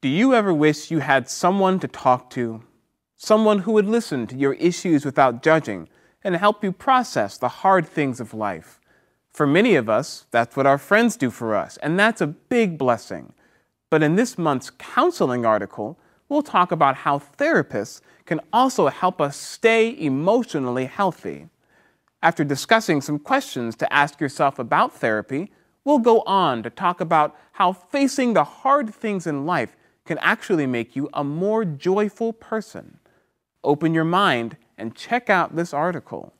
Do you ever wish you had someone to talk to? Someone who would listen to your issues without judging and help you process the hard things of life? For many of us, that's what our friends do for us, and that's a big blessing. But in this month's counseling article, we'll talk about how therapists can also help us stay emotionally healthy. After discussing some questions to ask yourself about therapy, we'll go on to talk about how facing the hard things in life can actually make you a more joyful person. Open your mind and check out this article.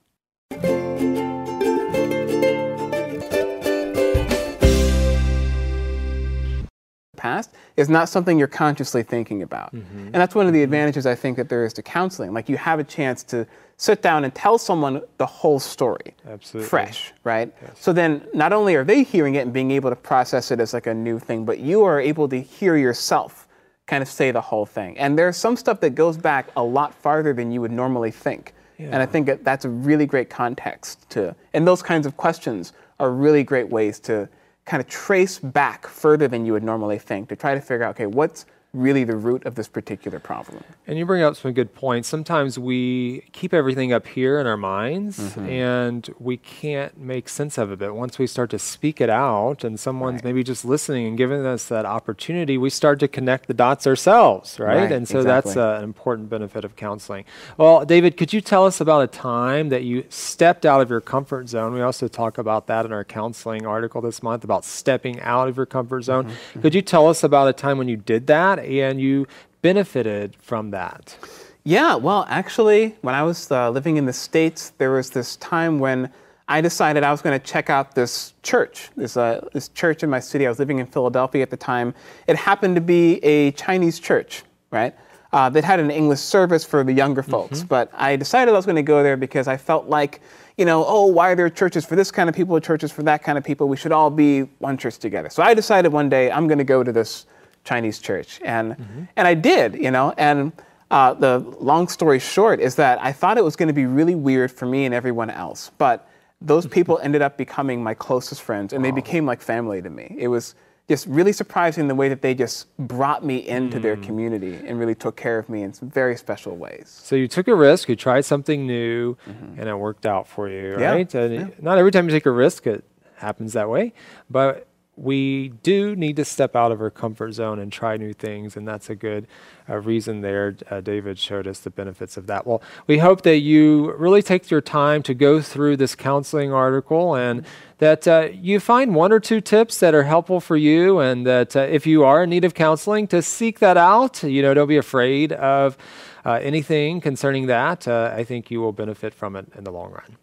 past is not something you're consciously thinking about. Mm-hmm. And that's one of the advantages I think that there is to counseling. Like you have a chance to sit down and tell someone the whole story. Absolutely. Fresh, right? Yes. So then not only are they hearing it and being able to process it as like a new thing, but you are able to hear yourself kind of say the whole thing. And there's some stuff that goes back a lot farther than you would normally think. Yeah. And I think that that's a really great context to, and those kinds of questions are really great ways to kind of trace back further than you would normally think to try to figure out, okay, what's really the root of this particular problem. And you bring up some good points. Sometimes we keep everything up here in our minds mm-hmm. and we can't make sense of it. But once we start to speak it out and someone's right. maybe just listening and giving us that opportunity, we start to connect the dots ourselves, right? right and so exactly. that's uh, an important benefit of counseling. Well, David, could you tell us about a time that you stepped out of your comfort zone? We also talk about that in our counseling article this month about stepping out of your comfort zone. Mm-hmm. Could you tell us about a time when you did that? And you benefited from that. Yeah, well, actually, when I was uh, living in the States, there was this time when I decided I was going to check out this church, this, uh, this church in my city. I was living in Philadelphia at the time. It happened to be a Chinese church, right? Uh, that had an English service for the younger folks. Mm-hmm. But I decided I was going to go there because I felt like, you know, oh, why are there churches for this kind of people, churches for that kind of people? We should all be one church together. So I decided one day I'm going to go to this Chinese church, and mm-hmm. and I did, you know, and. Uh, the long story short is that I thought it was going to be really weird for me and everyone else, but those mm-hmm. people ended up becoming my closest friends, and they became like family to me. It was just really surprising the way that they just brought me into mm. their community and really took care of me in some very special ways. So you took a risk, you tried something new, mm-hmm. and it worked out for you, right? Yeah. yeah. Not every time you take a risk, it happens that way, but we do need to step out of our comfort zone and try new things, and that's a good uh, reason there. Uh, David showed us the benefits of that. Well, we hope that you really take your time to go through this counseling article and that uh, you find one or two tips that are helpful for you, and that uh, if you are in need of counseling, to seek that out. You know, don't be afraid of uh, anything concerning that. Uh, I think you will benefit from it in the long run.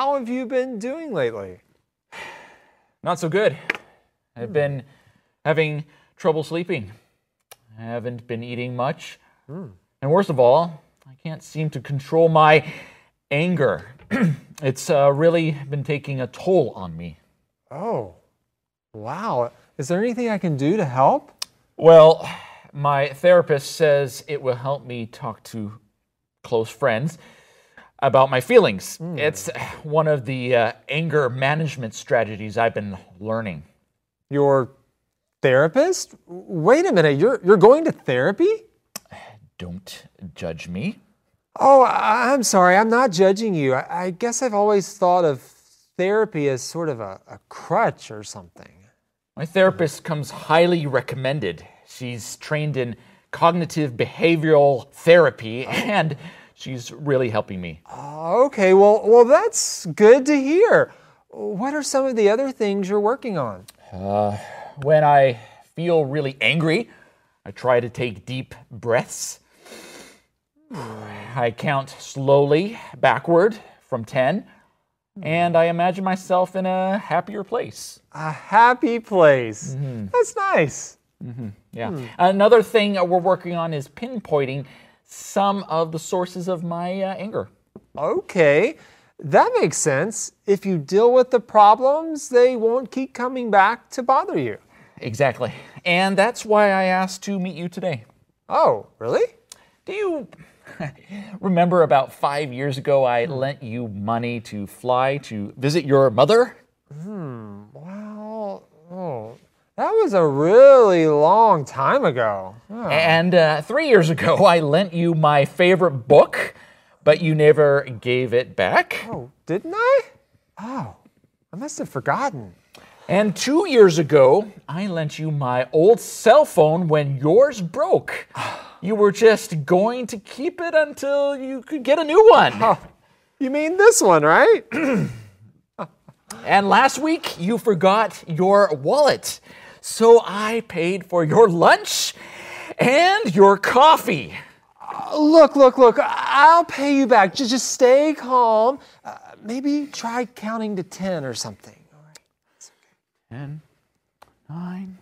How have you been doing lately? Not so good. I've been having trouble sleeping. I haven't been eating much. Mm. And worst of all, I can't seem to control my anger. it's uh, really been taking a toll on me. Oh, wow. Is there anything I can do to help? Well, my therapist says it will help me talk to close friends about my feelings. Mm. It's one of the uh, anger management strategies I've been learning. Your therapist? Wait a minute, you're, you're going to therapy? Don't judge me. Oh, I'm sorry, I'm not judging you. I, I guess I've always thought of therapy as sort of a, a crutch or something. My therapist comes highly recommended. She's trained in cognitive behavioral therapy oh. and she's really helping me. okay, well, well, that's good to hear. What are some of the other things you're working on? Uh, when I feel really angry, I try to take deep breaths. I count slowly backward from 10, and I imagine myself in a happier place. A happy place. Mm-hmm. That's nice. Mm-hmm. Yeah. Hmm. Another thing we're working on is pinpointing some of the sources of my uh, anger. Okay, that makes sense. If you deal with the problems, they won't keep coming back to bother you. Exactly. And that's why I asked to meet you today. Oh, really? Do you remember about five years ago I lent you money to fly to visit your mother? Well, oh, that was a really long time ago. Oh. And uh, three years ago I lent you my favorite book, but you never gave it back. Oh, didn't I? Oh, I must have forgotten. And two years ago, I lent you my old cell phone when yours broke. You were just going to keep it until you could get a new one. Oh, you mean this one, right? And last week, you forgot your wallet. So I paid for your lunch and your coffee. look, look, look. I'll pay you back. Just, just stay calm. Uh, maybe try counting to 10 or something. All right. Ten, nine.